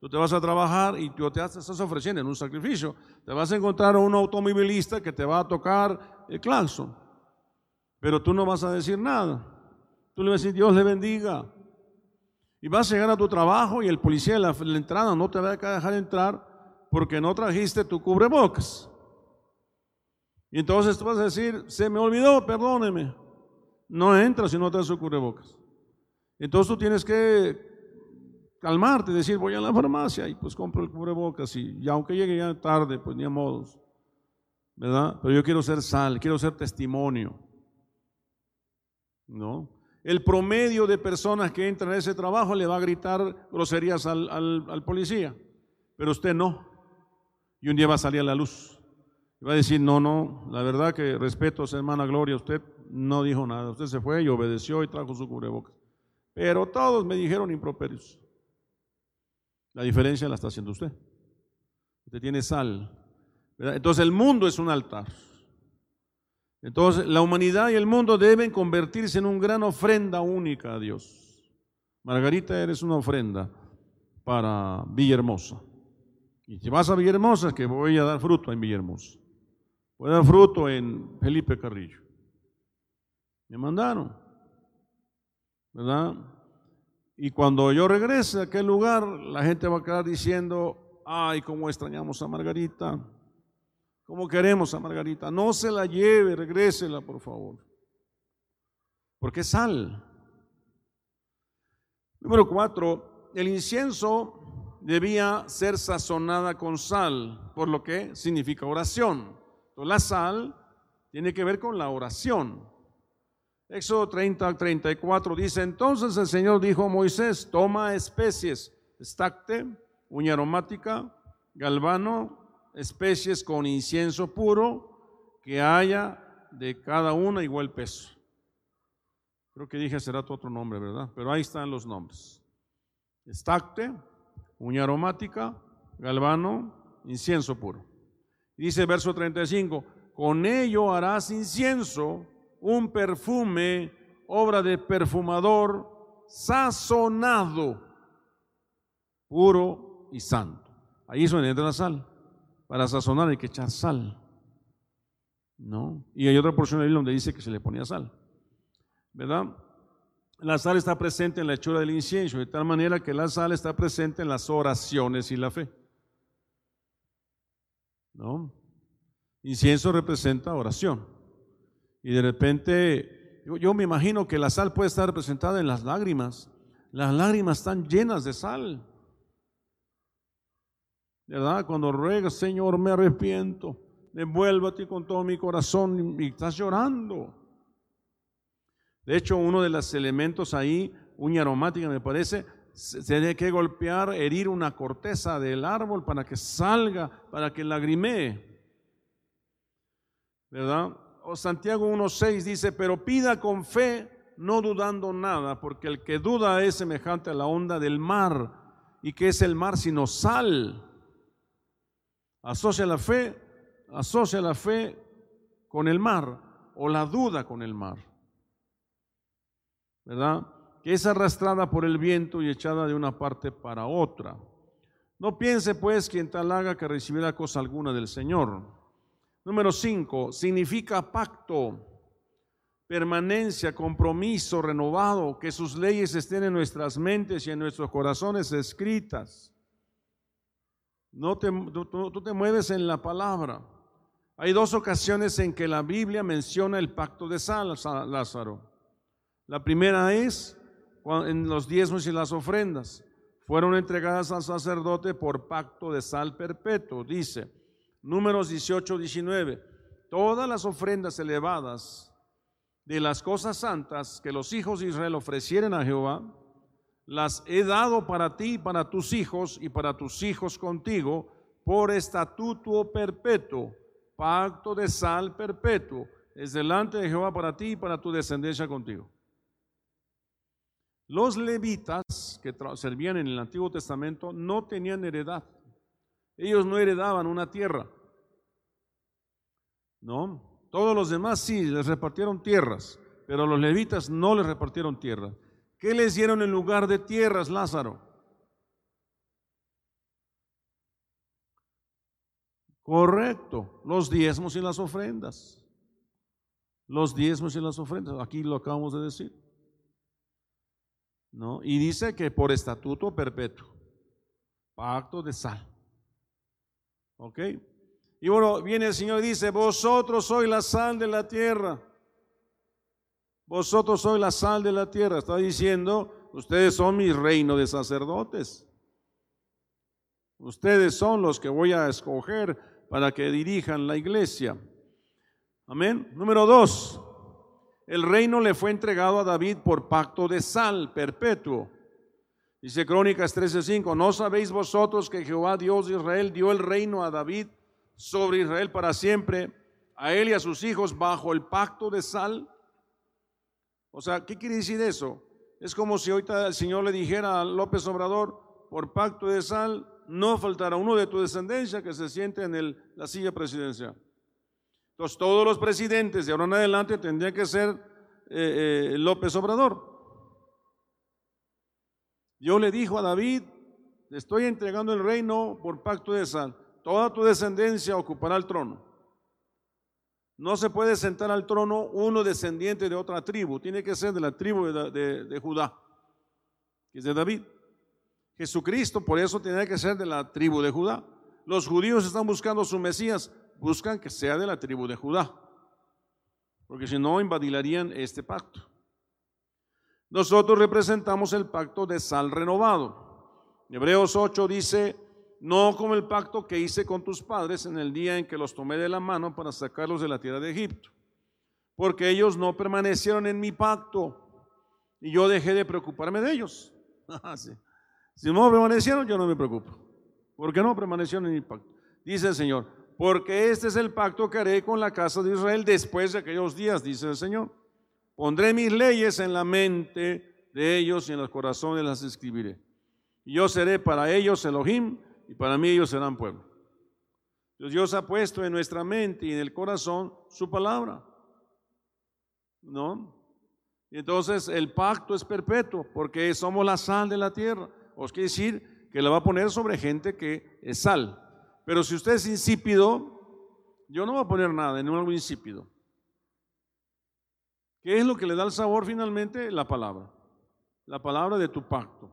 Tú te vas a trabajar y tú te estás ofreciendo en un sacrificio. Te vas a encontrar a un automovilista que te va a tocar el claxon. Pero tú no vas a decir nada. Tú le vas a decir, Dios le bendiga. Y vas a llegar a tu trabajo y el policía de la, entrada no te va a dejar entrar porque no trajiste tu cubrebocas. Y entonces tú vas a decir, se me olvidó, perdóneme. No entra si no traes su cubrebocas. Entonces tú tienes que calmarte, decir, voy a la farmacia y pues compro el cubrebocas y, aunque llegue ya tarde, pues ni a modos, ¿verdad? Pero yo quiero ser sal, quiero ser testimonio, ¿no? El promedio de personas que entran a ese trabajo le va a gritar groserías al, al policía, pero usted no. Y un día va a salir a la luz. Y va a decir, no, no, la verdad que respeto a su hermana Gloria, usted no dijo nada, usted se fue y obedeció y trajo su cubrebocas. pero todos me dijeron improperios. La diferencia la está haciendo usted. Usted tiene sal. Entonces el mundo es un altar. Entonces la humanidad y el mundo deben convertirse en una gran ofrenda única a Dios. Margarita, eres una ofrenda para Villahermosa. Y si vas a Villahermosa, que voy a dar fruto en Villahermosa. Voy a dar fruto en Felipe Carrillo. Me mandaron. ¿Verdad? Y cuando yo regrese a aquel lugar, la gente va a quedar diciendo, ay, cómo extrañamos a Margarita. ¿Cómo queremos a Margarita? No se la lleve, regrésela, por favor. Porque es sal. Número cuatro, el incienso debía ser sazonada con sal, por lo que significa oración. La sal tiene que ver con la oración. Éxodo 30 34 dice, entonces el Señor dijo a Moisés, toma especies, estacte, uña aromática, galvano, especies con incienso puro, que haya de cada una igual peso. Creo que dije será tu otro nombre, ¿verdad? Pero ahí están los nombres. Estacte, uña aromática, galvano, incienso puro. Dice verso 35, con ello harás incienso, un perfume, obra de perfumador, sazonado, puro y santo. Ahí es donde entra la sal. Para sazonar hay que echar sal. ¿No? Y hay otra porción ahí donde dice que se le ponía sal. ¿Verdad? La sal está presente en la hechura del incienso, de tal manera que la sal está presente en las oraciones y la fe. ¿No? Incienso representa oración. Y de repente, yo, me imagino que la sal puede estar representada en las lágrimas. Las lágrimas están llenas de sal. ¿verdad? Cuando ruegas, Señor, me arrepiento, devuélvate con todo mi corazón y estás llorando. De hecho, uno de los elementos ahí, uña aromática me parece, se tiene que golpear, herir una corteza del árbol para que salga, para que lagrimee. ¿Verdad? Santiago 1.6 dice, pero pida con fe, no dudando nada, porque el que duda es semejante a la onda del mar. ¿Y que es el mar sino sal? Asocia la fe, asocia la fe con el mar o la duda con el mar. ¿Verdad? Que es arrastrada por el viento y echada de una parte para otra. No piense pues quien tal haga que recibirá cosa alguna del Señor. Número 5, significa pacto, permanencia, compromiso renovado, que sus leyes estén en nuestras mentes y en nuestros corazones escritas. No te, tú, te mueves en la palabra. Hay dos ocasiones en que la Biblia menciona el pacto de sal, Lázaro. La primera es en los diezmos y las ofrendas. Fueron entregadas al sacerdote por pacto de sal perpetuo, dice. Números 18, 19. Todas las ofrendas elevadas de las cosas santas que los hijos de Israel ofrecieren a Jehová, las he dado para ti, para tus hijos y para tus hijos contigo, por estatuto perpetuo, pacto de sal perpetuo, es delante de Jehová para ti y para tu descendencia contigo. Los levitas que servían en el Antiguo Testamento no tenían heredad. Ellos no heredaban una tierra. No, todos los demás sí les repartieron tierras, pero los levitas no les repartieron tierras. ¿Qué les dieron en lugar de tierras, Lázaro? Correcto, los diezmos y las ofrendas. Los diezmos y las ofrendas, aquí lo acabamos de decir. ¿No? Y dice que por estatuto perpetuo, pacto de sal. ¿Ok? Y bueno, viene el Señor y dice, vosotros sois la sal de la tierra. Vosotros sois la sal de la tierra. Está diciendo, ustedes son mi reino de sacerdotes. Ustedes son los que voy a escoger para que dirijan la iglesia. Amén. Número dos, el reino le fue entregado a David por pacto de sal perpetuo. Dice Crónicas 13:5, ¿no sabéis vosotros que Jehová Dios de Israel dio el reino a David sobre Israel para siempre, a él y a sus hijos bajo el pacto de sal? O sea, ¿qué quiere decir eso? Es como si ahorita el Señor le dijera a López Obrador, por pacto de sal, no faltará uno de tu descendencia que se siente en la silla presidencial. Entonces todos los presidentes de ahora en adelante tendrían que ser eh, eh, López Obrador. Yo le dijo a David, estoy entregando el reino por pacto de sal. Toda tu descendencia ocupará el trono. No se puede sentar al trono uno descendiente de otra tribu, tiene que ser de la tribu de, Judá, que es de David. Jesucristo por eso tiene que ser de la tribu de Judá. Los judíos están buscando su Mesías, buscan que sea de la tribu de Judá, porque si no invadirían este pacto. Nosotros representamos el pacto de sal renovado. Hebreos 8 dice, no como el pacto que hice con tus padres en el día en que los tomé de la mano para sacarlos de la tierra de Egipto, porque ellos no permanecieron en mi pacto y yo dejé de preocuparme de ellos. Ah, si no permanecieron, yo no me preocupo. ¿Por qué no permanecieron en mi pacto? Dice el Señor, porque este es el pacto que haré con la casa de Israel después de aquellos días, dice el Señor. Pondré mis leyes en la mente de ellos y en los corazones las escribiré. Yo seré para ellos Elohim y para mí ellos serán pueblo. Dios ha puesto en nuestra mente y en el corazón su palabra. ¿No? Y entonces el pacto es perpetuo porque somos la sal de la tierra. Os quiere decir que la va a poner sobre gente que es sal. Pero si usted es insípido, yo no voy a poner nada en algo insípido. ¿Qué es lo que le da el sabor finalmente? La palabra. La palabra de tu pacto.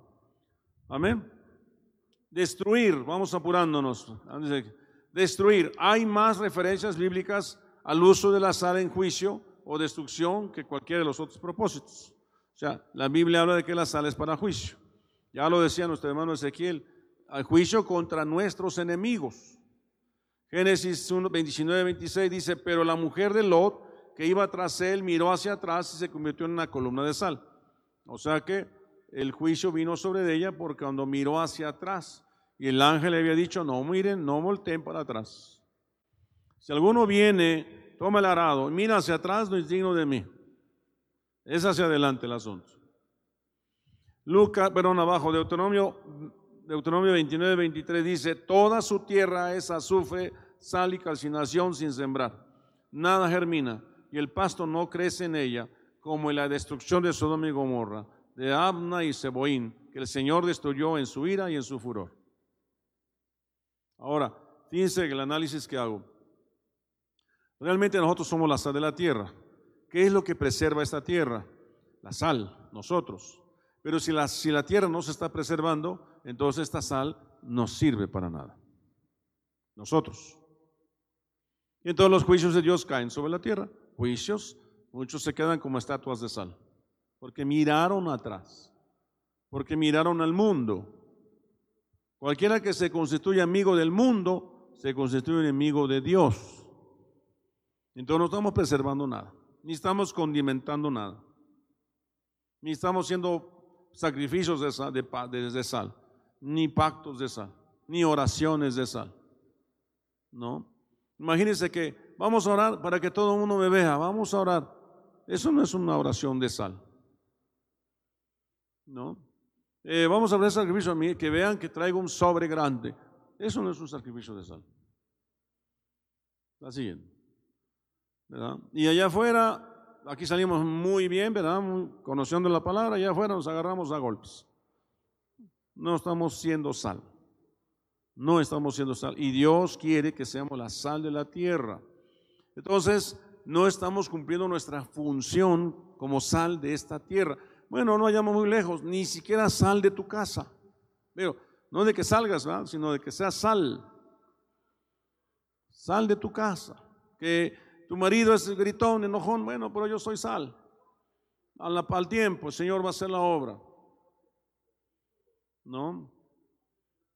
Amén. Destruir, vamos apurándonos. Destruir. Hay más referencias bíblicas al uso de la sal en juicio o destrucción que cualquiera de los otros propósitos. O sea, la Biblia habla de que la sal es para juicio. Ya lo decía nuestro hermano Ezequiel, al juicio contra nuestros enemigos. Génesis 1, 29, 26 dice, pero la mujer de Lot que iba tras él miró hacia atrás y se convirtió en una columna de sal. O sea que el juicio vino sobre ella porque cuando miró hacia atrás, y el ángel le había dicho, no miren, no volteen para atrás. Si alguno viene, toma el arado, mira hacia atrás, no es digno de mí. Es hacia adelante el asunto. Lucas, perdón, abajo, Deuteronomio, Deuteronomio 29, 23 dice, toda su tierra es azufre, sal y calcinación sin sembrar. Nada germina y el pasto no crece en ella, como en la destrucción de Sodoma y Gomorra, de Abna y Seboín, que el Señor destruyó en su ira y en su furor. Ahora, fíjense el análisis que hago. Realmente nosotros somos la sal de la tierra. ¿Qué es lo que preserva esta tierra? La sal, nosotros. Pero si la, si la tierra no se está preservando, entonces esta sal no sirve para nada. Nosotros. Y entonces los juicios de Dios caen sobre la tierra. Juicios, muchos se quedan como estatuas de sal. Porque miraron atrás. Porque miraron al mundo Cualquiera que se constituye amigo del mundo, se constituye enemigo de Dios. Entonces no estamos preservando nada, ni estamos condimentando nada, ni estamos haciendo sacrificios de sal, de, sal, ni pactos de sal, ni oraciones de sal. ¿No? Imagínense que vamos a orar para que todo el mundo me vea, vamos a orar. Eso no es una oración de sal. ¿No? Eh, vamos a ver sacrificio a mí, que vean que traigo un sobre grande. Eso no es un sacrificio de sal. La siguiente. Y allá afuera, aquí salimos muy bien, ¿verdad? conociendo la palabra, allá afuera nos agarramos a golpes. No estamos siendo sal. No estamos siendo sal. Y Dios quiere que seamos la sal de la tierra. Entonces, no estamos cumpliendo nuestra función como sal de esta tierra. Bueno, no vayamos muy lejos, ni siquiera sal de tu casa. Pero no de que salgas, sino de que seas sal. Sal de tu casa. Que tu marido es gritón, enojón, bueno, pero yo soy sal. Al, al tiempo, el Señor va a hacer la obra. ¿No?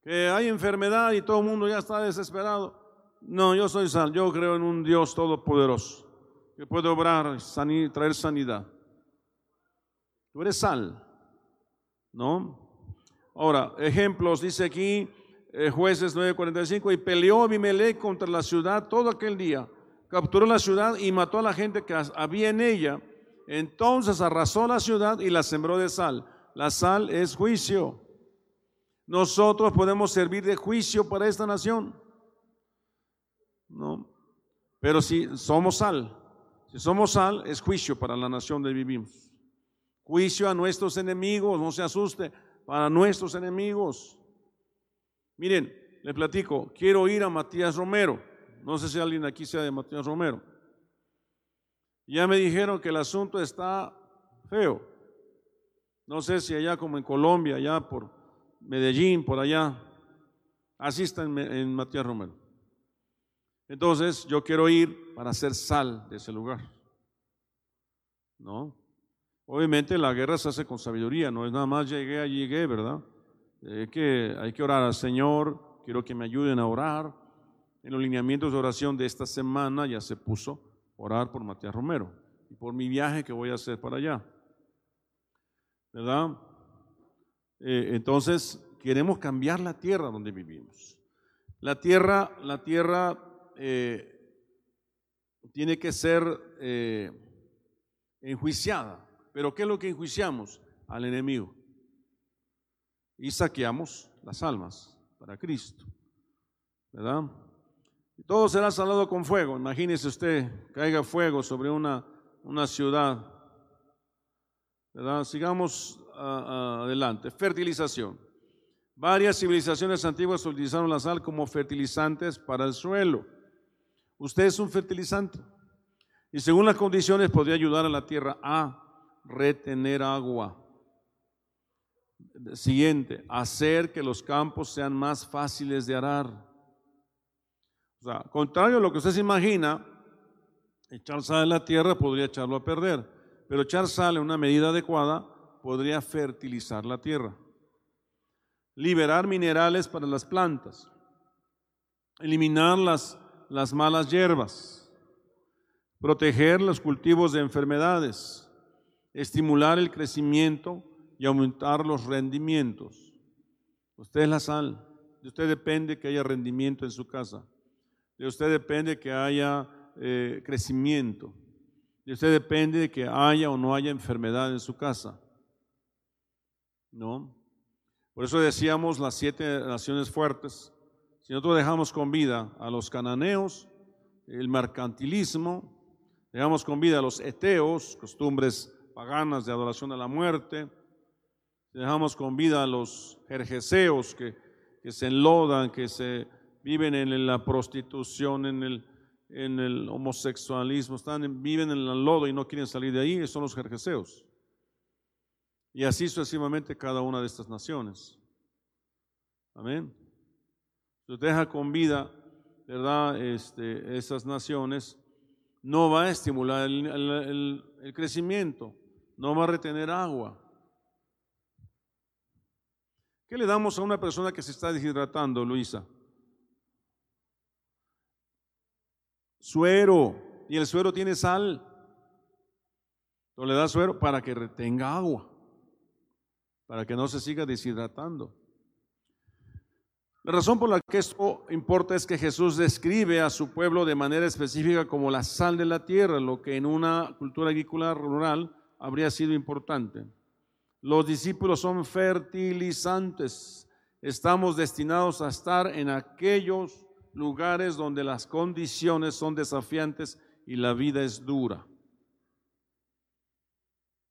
Que hay enfermedad y todo el mundo ya está desesperado. No, yo soy sal. Yo creo en un Dios todopoderoso que puede obrar, y traer sanidad. Tú eres sal, ¿no? Ahora, ejemplos, dice aquí eh, jueces 9:45, y peleó Abimelech contra la ciudad todo aquel día, capturó la ciudad y mató a la gente que había en ella, Entonces arrasó la ciudad y la sembró de sal. La sal es juicio. Nosotros podemos servir de juicio para esta nación. No. Pero si somos sal, si somos sal, es juicio para la nación donde vivimos. Juicio a nuestros enemigos, no se asuste, para nuestros enemigos. Miren, le platico, quiero ir a Matías Romero. No sé si alguien aquí sea de Matías Romero. Ya me dijeron que el asunto está feo. No sé si allá como en Colombia, allá por Medellín, por allá. Así está en, Matías Romero. Entonces yo quiero ir para hacer sal de ese lugar. ¿No? Obviamente la guerra se hace con sabiduría, no es nada más llegué, llegué, ¿verdad? Hay que, hay que orar al Señor, quiero que me ayuden a orar. En los lineamientos de oración de esta semana ya se puso orar por Matías Romero y por mi viaje que voy a hacer para allá. ¿Verdad? Eh, entonces, queremos cambiar la tierra donde vivimos. La tierra, la tierra eh, tiene que ser eh, enjuiciada. Pero ¿qué es lo que enjuiciamos? Al enemigo. Y saqueamos las almas para Cristo. ¿Verdad? todo será salado con fuego. Imagínese usted, caiga fuego sobre una, una ciudad. ¿Verdad? Sigamos adelante. Fertilización. Varias civilizaciones antiguas utilizaron la sal como fertilizantes para el suelo. Usted es un fertilizante. Y según las condiciones podría ayudar a la tierra a retener agua. Siguiente, hacer que los campos sean más fáciles de arar. O sea, contrario a lo que usted se imagina, echar sal en la tierra podría echarlo a perder, pero echar sal en una medida adecuada podría fertilizar la tierra. Liberar minerales para las plantas. Eliminar las, las malas hierbas. Proteger los cultivos de enfermedades. Estimular el crecimiento y aumentar los rendimientos. Usted es la sal. De usted depende que haya rendimiento en su casa. De usted depende que haya eh, crecimiento. De usted depende de que haya o no haya enfermedad en su casa. ¿No? Por eso decíamos las siete naciones fuertes. Si nosotros dejamos con vida a los cananeos, el mercantilismo, dejamos con vida a los eteos, costumbres paganas de adoración a la muerte, dejamos con vida a los jerjeseos que, que se enlodan, que se viven en la prostitución, en el, en el homosexualismo, están, viven en el lodo y no quieren salir de ahí, son los jerjeseos. Y así sucesivamente cada una de estas naciones. Amén. Se deja con vida, ¿verdad? Este, esas naciones, no va a estimular el crecimiento, no va a retener agua. ¿Qué le damos a una persona que se está deshidratando, Luisa? Suero. Y el suero tiene sal. Entonces le da suero para que retenga agua, para que no se siga deshidratando. La razón por la que esto importa es que Jesús describe a su pueblo de manera específica como la sal de la tierra, lo que en una cultura agrícola rural habría sido importante. Los discípulos son fertilizantes. Estamos destinados a estar en aquellos lugares donde las condiciones son desafiantes y la vida es dura.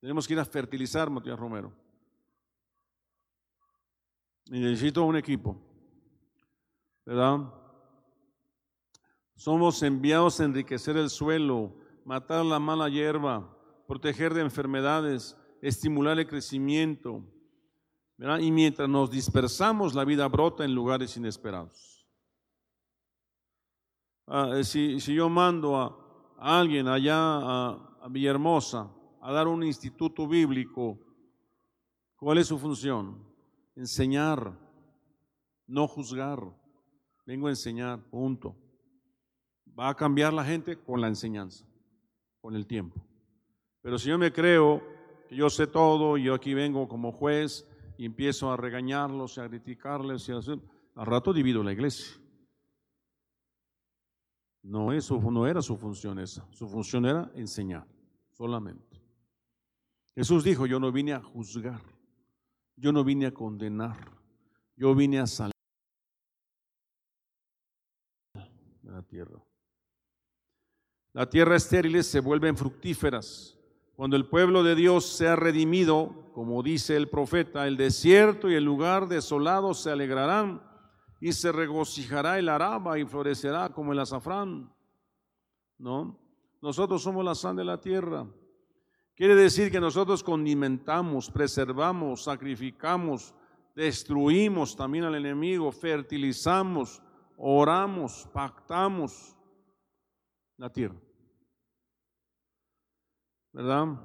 Tenemos que ir a fertilizar, Matías Romero. Y necesito un equipo, ¿verdad? Somos enviados a enriquecer el suelo, matar la mala hierba, proteger de enfermedades, estimular el crecimiento. Y mientras nos dispersamos, la vida brota en lugares inesperados. Ah, eh, si, yo mando a, alguien allá a, Villahermosa a dar un instituto bíblico, ¿cuál es su función? Enseñar, no juzgar. Vengo a enseñar, punto. Va a cambiar la gente con la enseñanza, con el tiempo. Pero si yo me creo que yo sé todo y yo aquí vengo como juez y empiezo a regañarlos y a criticarles, y a al rato divido la iglesia. No, eso no era su función esa. Su función era enseñar solamente. Jesús dijo, yo no vine a juzgar, yo no vine a condenar, yo vine a salir de la tierra. La tierra estériles se vuelven fructíferas. Cuando el pueblo de Dios sea redimido, como dice el profeta, el desierto y el lugar desolado se alegrarán y se regocijará el araba y florecerá como el azafrán. ¿No? Nosotros somos la sal de la tierra. Quiere decir que nosotros condimentamos, preservamos, sacrificamos, destruimos también al enemigo, fertilizamos, oramos, pactamos la tierra. ¿Verdad?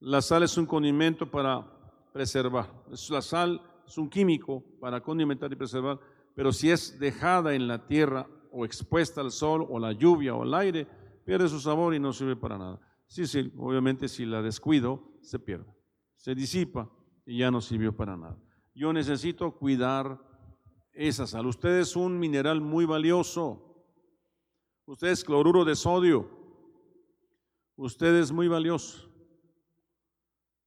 La sal es un condimento para preservar. La sal es un químico para condimentar y preservar, pero si es dejada en la tierra o expuesta al sol o la lluvia o el aire, pierde su sabor y no sirve para nada. Sí, sí, obviamente si la descuido, se pierde, se disipa y ya no sirvió para nada. Yo necesito cuidar esa sal. Usted es un mineral muy valioso. Usted es cloruro de sodio. Usted es muy valioso.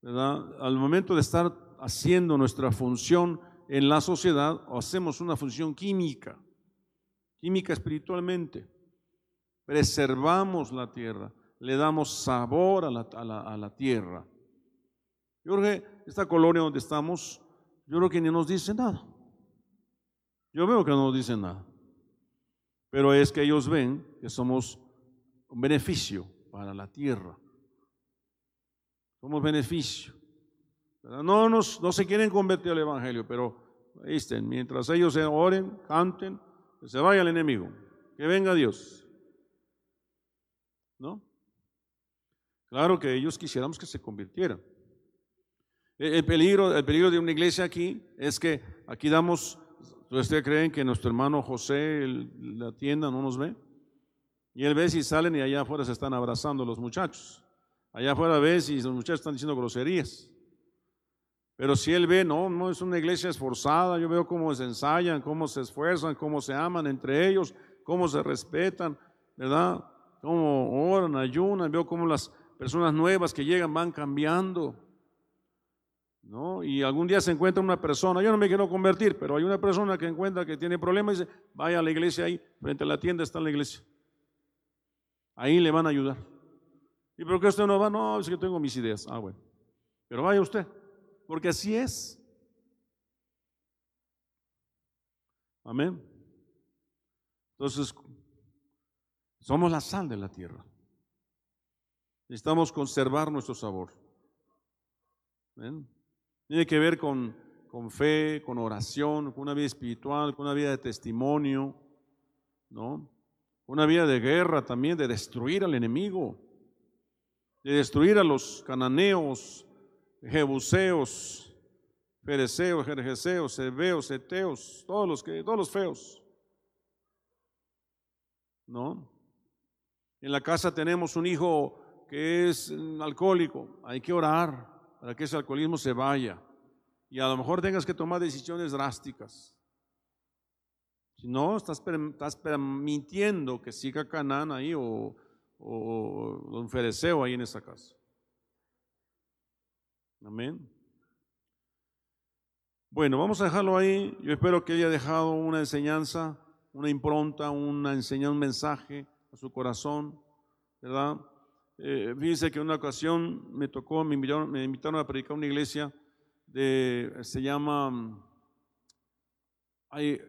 ¿verdad? Al momento de estar haciendo nuestra función en la sociedad, hacemos una función química, química espiritualmente. Preservamos la tierra, le damos sabor a la, a la tierra. Yo creo que esta colonia donde estamos, yo creo que ni nos dice nada. Yo veo que no nos dice nada. Pero es que ellos ven que somos un beneficio para la tierra. Somos beneficio. No, nos, no se quieren convertir al Evangelio, pero mientras ellos oren, canten, que se vaya el enemigo, que venga Dios. ¿No? Claro que ellos quisiéramos que se convirtieran. El peligro, el peligro de una iglesia aquí es que aquí damos, ¿ustedes creen que nuestro hermano José, la tienda, no nos ve? Y él ve si salen y allá afuera se están abrazando los muchachos. Allá afuera ve si los muchachos están diciendo groserías. Pero si él ve, no, no es una iglesia esforzada, yo veo cómo se ensayan, cómo se esfuerzan, cómo se aman entre ellos, cómo se respetan, ¿verdad? Cómo oran, ayunan, veo cómo las personas nuevas que llegan van cambiando. ¿No? Y algún día se encuentra una persona, yo no me quiero convertir, pero hay una persona que encuentra que tiene problemas y dice, vaya a la iglesia ahí, frente a la tienda está la iglesia. Ahí le van a ayudar. ¿Y por qué usted no va? No, es que tengo mis ideas. Ah, bueno. Pero vaya usted porque así es. Amén. Entonces, somos la sal de la tierra. Necesitamos conservar nuestro sabor. Tiene que ver con, con, fe, con oración, con una vida espiritual, con una vida de testimonio, ¿no? Una vida de guerra también, de destruir al enemigo, de destruir a los cananeos, jebuseos, fereceos, jerjeseos, hebeos, eteos, todos los que, todos los feos. ¿No? En la casa tenemos un hijo que es alcohólico, hay que orar para que ese alcoholismo se vaya. Y a lo mejor tengas que tomar decisiones drásticas. Si no, estás, estás permitiendo que siga Canaán ahí o, o, un fereceo ahí en esa casa. Amén. Bueno, vamos a dejarlo ahí. Yo espero que haya dejado una enseñanza, una impronta, una enseñanza, un mensaje a su corazón, ¿verdad? Eh, fíjense que en una ocasión me tocó, me invitaron, me invitaron a predicar una iglesia de, se llama, hay,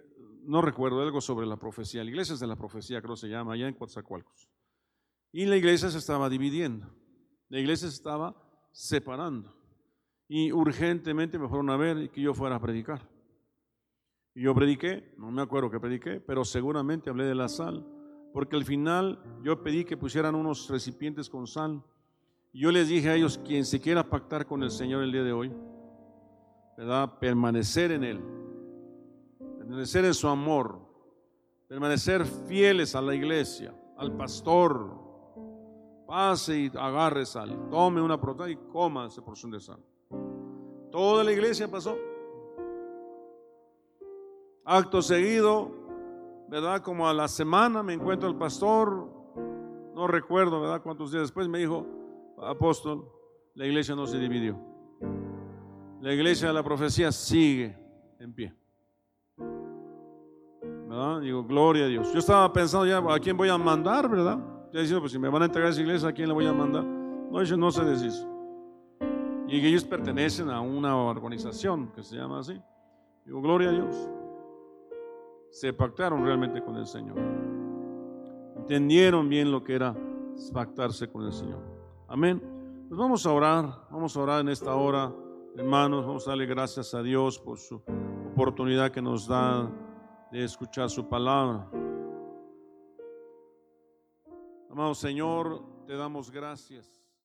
no recuerdo algo sobre la profecía, la iglesia es de la profecía, creo se llama, allá en Coatzacoalcos. Y la iglesia se estaba dividiendo, la iglesia se estaba separando y urgentemente me fueron a ver y que yo fuera a predicar. Y yo prediqué, no me acuerdo que prediqué, pero seguramente hablé de la sal, porque al final yo pedí que pusieran unos recipientes con sal. Yo les dije a ellos, quien se quiera pactar con el Señor el día de hoy, ¿verdad? Permanecer en Él, permanecer en su amor, permanecer fieles a la iglesia, al pastor, pase y agarre sal, tome una proteína y coma esa porción de sal. Toda la iglesia pasó. Acto seguido, ¿verdad? Como a la semana me encuentro el pastor, no recuerdo, ¿verdad? Cuántos días después me dijo, apóstol, la iglesia no se dividió. La iglesia de la profecía sigue en pie. Digo, gloria a Dios. Yo estaba pensando ya, ¿a quién voy a mandar, verdad? Ya diciendo, pues si me van a entregar esa iglesia, ¿a quién le voy a mandar? No, ellos no se deshizo. Y ellos pertenecen a una organización que se llama así. Digo, gloria a Dios. Se pactaron realmente con el Señor. Entendieron bien lo que era pactarse con el Señor. Amén. Pues vamos a orar, vamos a orar en esta hora, hermanos, vamos a darle gracias a Dios por su oportunidad que nos da de escuchar su palabra. Amado Señor, te damos gracias.